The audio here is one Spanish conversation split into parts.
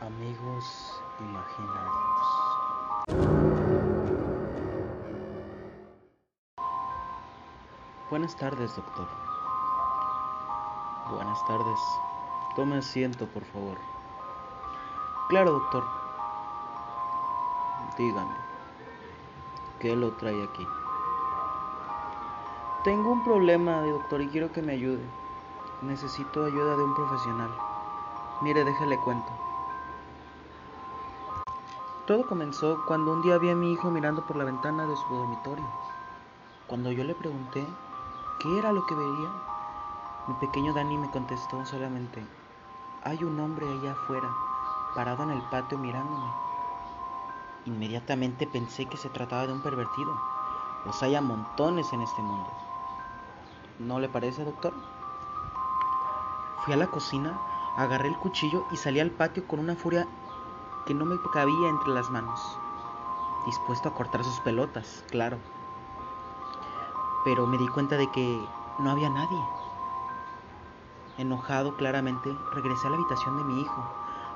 Amigos imaginarios. Buenas tardes, doctor. Buenas tardes. Tome asiento, por favor. Claro, doctor. Dígame. ¿Qué lo trae aquí? Tengo un problema, doctor, y quiero que me ayude. Necesito ayuda de un profesional. Mire, déjale cuento. Todo comenzó cuando un día vi a mi hijo mirando por la ventana de su dormitorio. Cuando yo le pregunté qué era lo que veía, mi pequeño Dani me contestó solamente, hay un hombre allá afuera, parado en el patio mirándome. Inmediatamente pensé que se trataba de un pervertido. Los hay a montones en este mundo. ¿No le parece, doctor? Fui a la cocina, agarré el cuchillo y salí al patio con una furia que no me cabía entre las manos, dispuesto a cortar sus pelotas, claro. Pero me di cuenta de que no había nadie. Enojado claramente, regresé a la habitación de mi hijo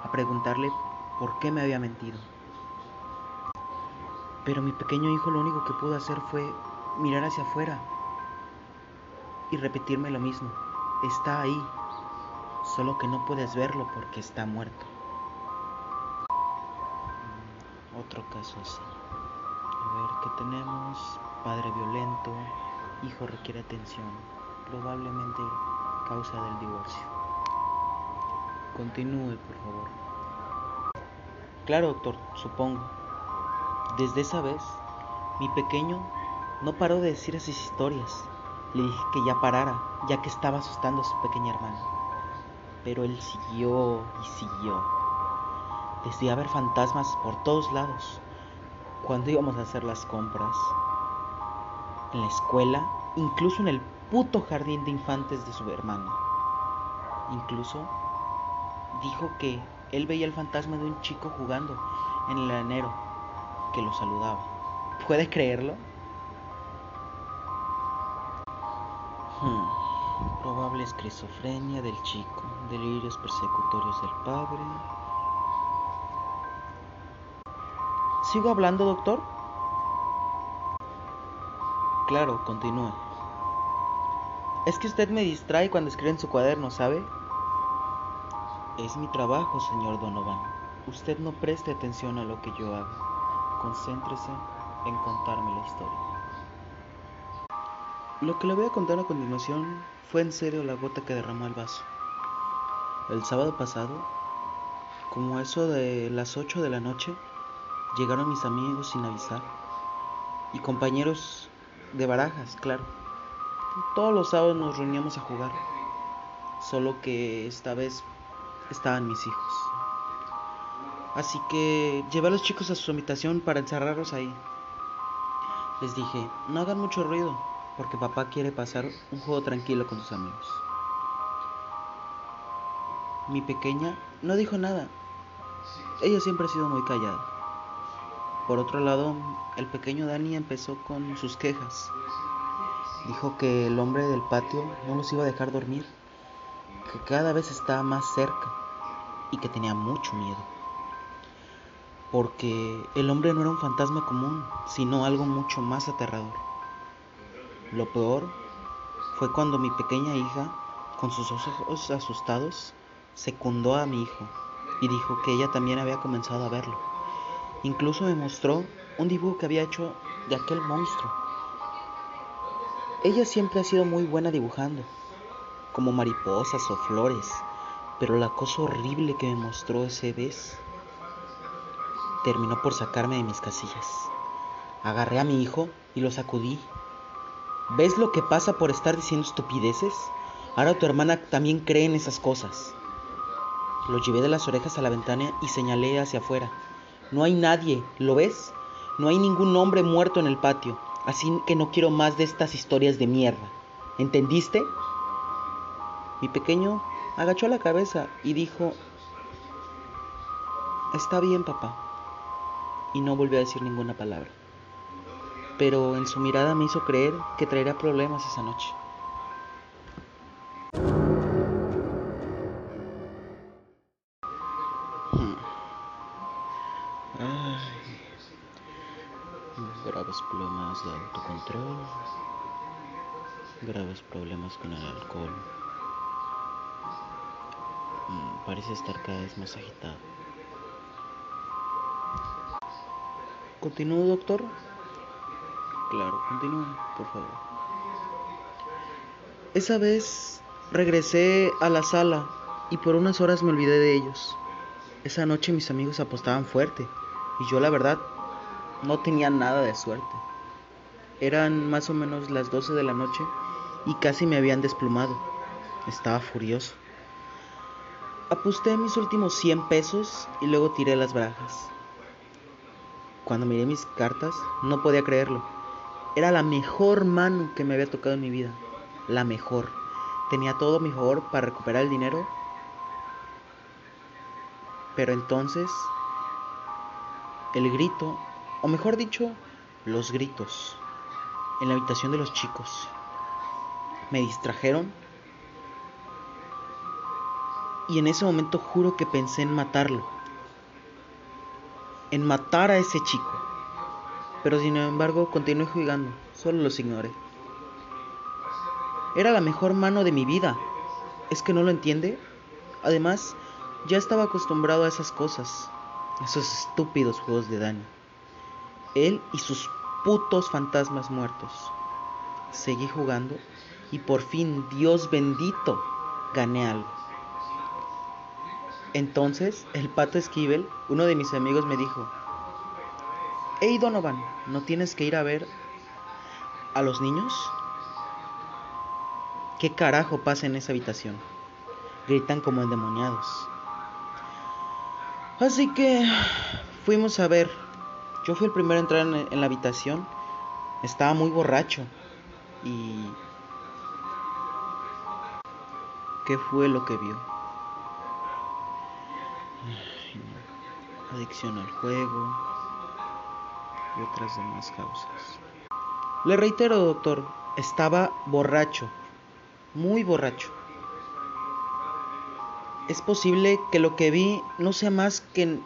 a preguntarle por qué me había mentido. Pero mi pequeño hijo lo único que pudo hacer fue mirar hacia afuera y repetirme lo mismo. Está ahí, solo que no puedes verlo porque está muerto. Otro caso así. A ver, ¿qué tenemos? Padre violento, hijo requiere atención, probablemente causa del divorcio. Continúe, por favor. Claro, doctor, supongo. Desde esa vez, mi pequeño no paró de decir esas historias. Le dije que ya parara, ya que estaba asustando a su pequeña hermana. Pero él siguió y siguió decía ver fantasmas por todos lados. Cuando íbamos a hacer las compras, en la escuela, incluso en el puto jardín de infantes de su hermano. Incluso dijo que él veía el fantasma de un chico jugando en el enero que lo saludaba. ¿Puede creerlo? Hmm. Probable esquizofrenia del chico, delirios persecutorios del padre, ¿Sigo hablando, doctor? Claro, continúe. Es que usted me distrae cuando escribe en su cuaderno, ¿sabe? Es mi trabajo, señor Donovan. Usted no preste atención a lo que yo hago. Concéntrese en contarme la historia. Lo que le voy a contar a continuación fue en serio la gota que derramó el vaso. El sábado pasado, como eso de las 8 de la noche, Llegaron mis amigos sin avisar. Y compañeros de barajas, claro. Todos los sábados nos reuníamos a jugar. Solo que esta vez estaban mis hijos. Así que llevé a los chicos a su habitación para encerrarlos ahí. Les dije, no hagan mucho ruido, porque papá quiere pasar un juego tranquilo con sus amigos. Mi pequeña no dijo nada. Ella siempre ha sido muy callada. Por otro lado, el pequeño Dani empezó con sus quejas. Dijo que el hombre del patio no los iba a dejar dormir, que cada vez estaba más cerca y que tenía mucho miedo. Porque el hombre no era un fantasma común, sino algo mucho más aterrador. Lo peor fue cuando mi pequeña hija, con sus ojos asustados, secundó a mi hijo y dijo que ella también había comenzado a verlo. Incluso me mostró un dibujo que había hecho de aquel monstruo. Ella siempre ha sido muy buena dibujando, como mariposas o flores, pero la cosa horrible que me mostró ese vez terminó por sacarme de mis casillas. Agarré a mi hijo y lo sacudí. ¿Ves lo que pasa por estar diciendo estupideces? Ahora tu hermana también cree en esas cosas. Lo llevé de las orejas a la ventana y señalé hacia afuera. No hay nadie, ¿lo ves? No hay ningún hombre muerto en el patio, así que no quiero más de estas historias de mierda. ¿Entendiste? Mi pequeño agachó la cabeza y dijo, Está bien, papá. Y no volvió a decir ninguna palabra. Pero en su mirada me hizo creer que traería problemas esa noche. Problemas de autocontrol, graves problemas con el alcohol. Mm, parece estar cada vez más agitado. ¿Continúo, doctor? Claro, continúe, por favor. Esa vez regresé a la sala y por unas horas me olvidé de ellos. Esa noche mis amigos apostaban fuerte y yo la verdad no tenía nada de suerte. Eran más o menos las 12 de la noche y casi me habían desplumado. Estaba furioso. Aposté mis últimos 100 pesos y luego tiré las barajas. Cuando miré mis cartas no podía creerlo. Era la mejor mano que me había tocado en mi vida. La mejor. Tenía todo a mi favor para recuperar el dinero. Pero entonces, el grito, o mejor dicho, los gritos, en la habitación de los chicos, me distrajeron. Y en ese momento juro que pensé en matarlo. En matar a ese chico. Pero sin embargo continué jugando, solo los ignoré. Era la mejor mano de mi vida. ¿Es que no lo entiende? Además, ya estaba acostumbrado a esas cosas, esos estúpidos juegos de daño. Él y sus putos fantasmas muertos. Seguí jugando y por fin, Dios bendito, gané algo. Entonces, el pato Esquivel, uno de mis amigos, me dijo, Hey Donovan, ¿no tienes que ir a ver a los niños? ¿Qué carajo pasa en esa habitación? Gritan como endemoniados. Así que fuimos a ver. Yo fui el primero a entrar en, la habitación. Estaba muy borracho. Y... ¿Qué fue lo que vio? Adicción al juego y otras demás causas. Le reitero, doctor, estaba borracho, muy borracho. Es posible que lo que vi no sea más que,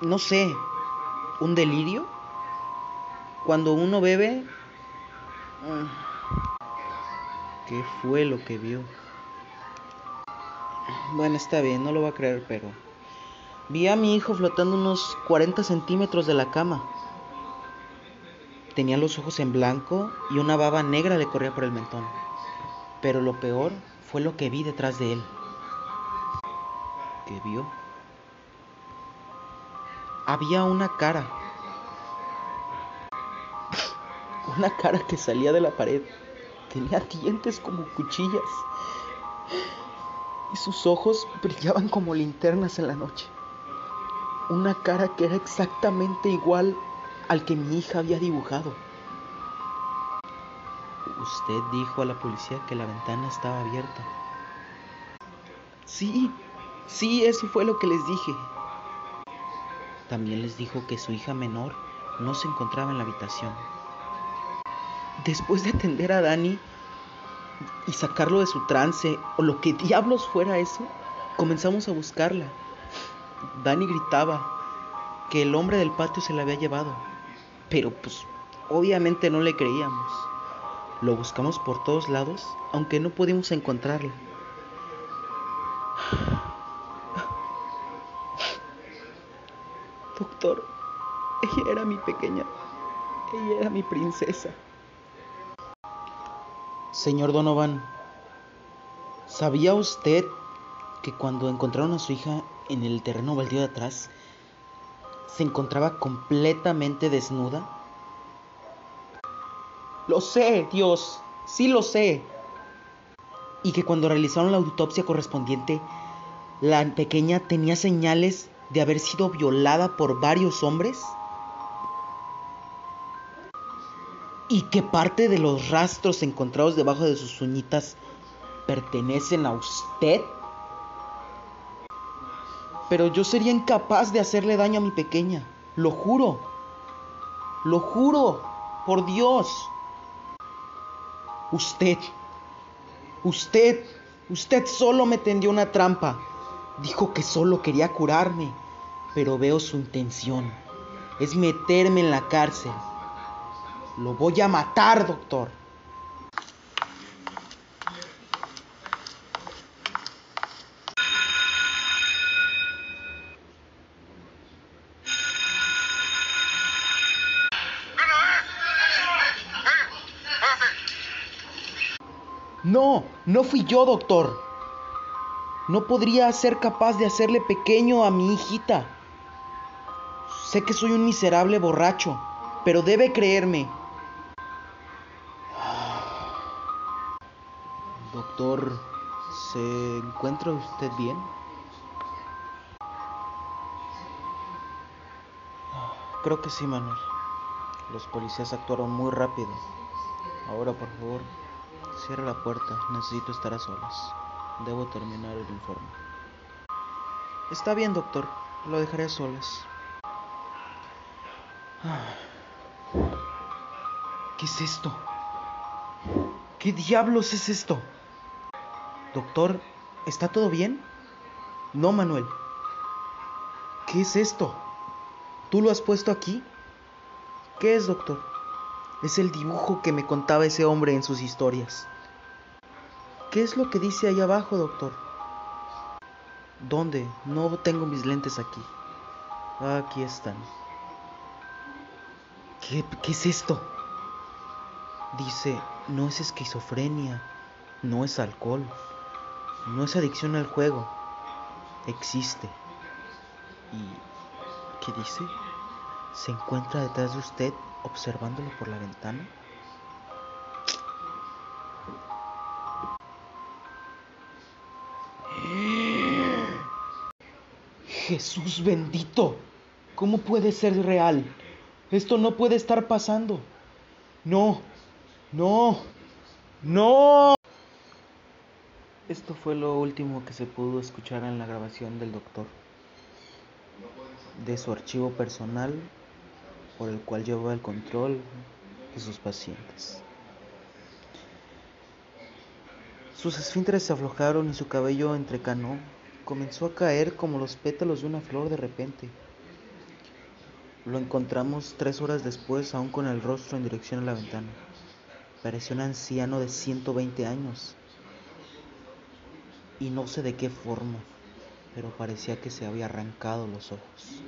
no sé, un delirio. Cuando uno bebe... Ah, ¿Qué fue lo que vio? Bueno, está bien, no lo va a creer, pero... Vi a mi hijo flotando unos 40 centímetros de la cama. Tenía los ojos en blanco y una baba negra le corría por el mentón. Pero lo peor fue lo que vi detrás de él. ¿Qué vio? Había una cara. Una cara que salía de la pared. Tenía dientes como cuchillas. Y sus ojos brillaban como linternas en la noche. Una cara que era exactamente igual al que mi hija había dibujado. Usted dijo a la policía que la ventana estaba abierta. Sí, sí, eso fue lo que les dije. También les dijo que su hija menor no se encontraba en la habitación. Después de atender a Dani y sacarlo de su trance, o lo que diablos fuera eso, comenzamos a buscarla. Dani gritaba que el hombre del patio se la había llevado. Pero pues obviamente no le creíamos. Lo buscamos por todos lados, aunque no pudimos encontrarla. Ella era mi pequeña, ella era mi princesa. Señor Donovan, ¿sabía usted que cuando encontraron a su hija en el terreno baldío de atrás, se encontraba completamente desnuda? Lo sé, Dios, sí lo sé. Y que cuando realizaron la autopsia correspondiente, la pequeña tenía señales de haber sido violada por varios hombres. Y que parte de los rastros encontrados debajo de sus uñitas pertenecen a usted. Pero yo sería incapaz de hacerle daño a mi pequeña. Lo juro. Lo juro. Por Dios. Usted. Usted. Usted solo me tendió una trampa. Dijo que solo quería curarme. pero veo su intención. Es meterme en la cárcel. Lo voy a matar, doctor. No, no fui yo, doctor. No podría ser capaz de hacerle pequeño a mi hijita. Sé que soy un miserable borracho, pero debe creerme. Doctor, ¿se encuentra usted bien? Creo que sí, Manuel. Los policías actuaron muy rápido. Ahora, por favor, cierre la puerta. Necesito estar a solas. Debo terminar el informe. Está bien, doctor. Lo dejaré a solas. ¿Qué es esto? ¿Qué diablos es esto? Doctor, ¿está todo bien? No, Manuel. ¿Qué es esto? ¿Tú lo has puesto aquí? ¿Qué es, doctor? Es el dibujo que me contaba ese hombre en sus historias. ¿Qué es lo que dice ahí abajo, doctor? ¿Dónde? No tengo mis lentes aquí. Aquí están. ¿Qué, ¿Qué, es esto? Dice, no es esquizofrenia, no es alcohol, no es adicción al juego. Existe. ¿Y qué dice? ¿Se encuentra detrás de usted observándolo por la ventana? Jesús bendito, ¿cómo puede ser real? Esto no puede estar pasando. No, no, no. Esto fue lo último que se pudo escuchar en la grabación del doctor, de su archivo personal por el cual llevaba el control de sus pacientes. Sus esfínteres se aflojaron y su cabello entrecanó comenzó a caer como los pétalos de una flor de repente. Lo encontramos tres horas después, aún con el rostro en dirección a la ventana. Parecía un anciano de 120 años. Y no sé de qué forma, pero parecía que se había arrancado los ojos.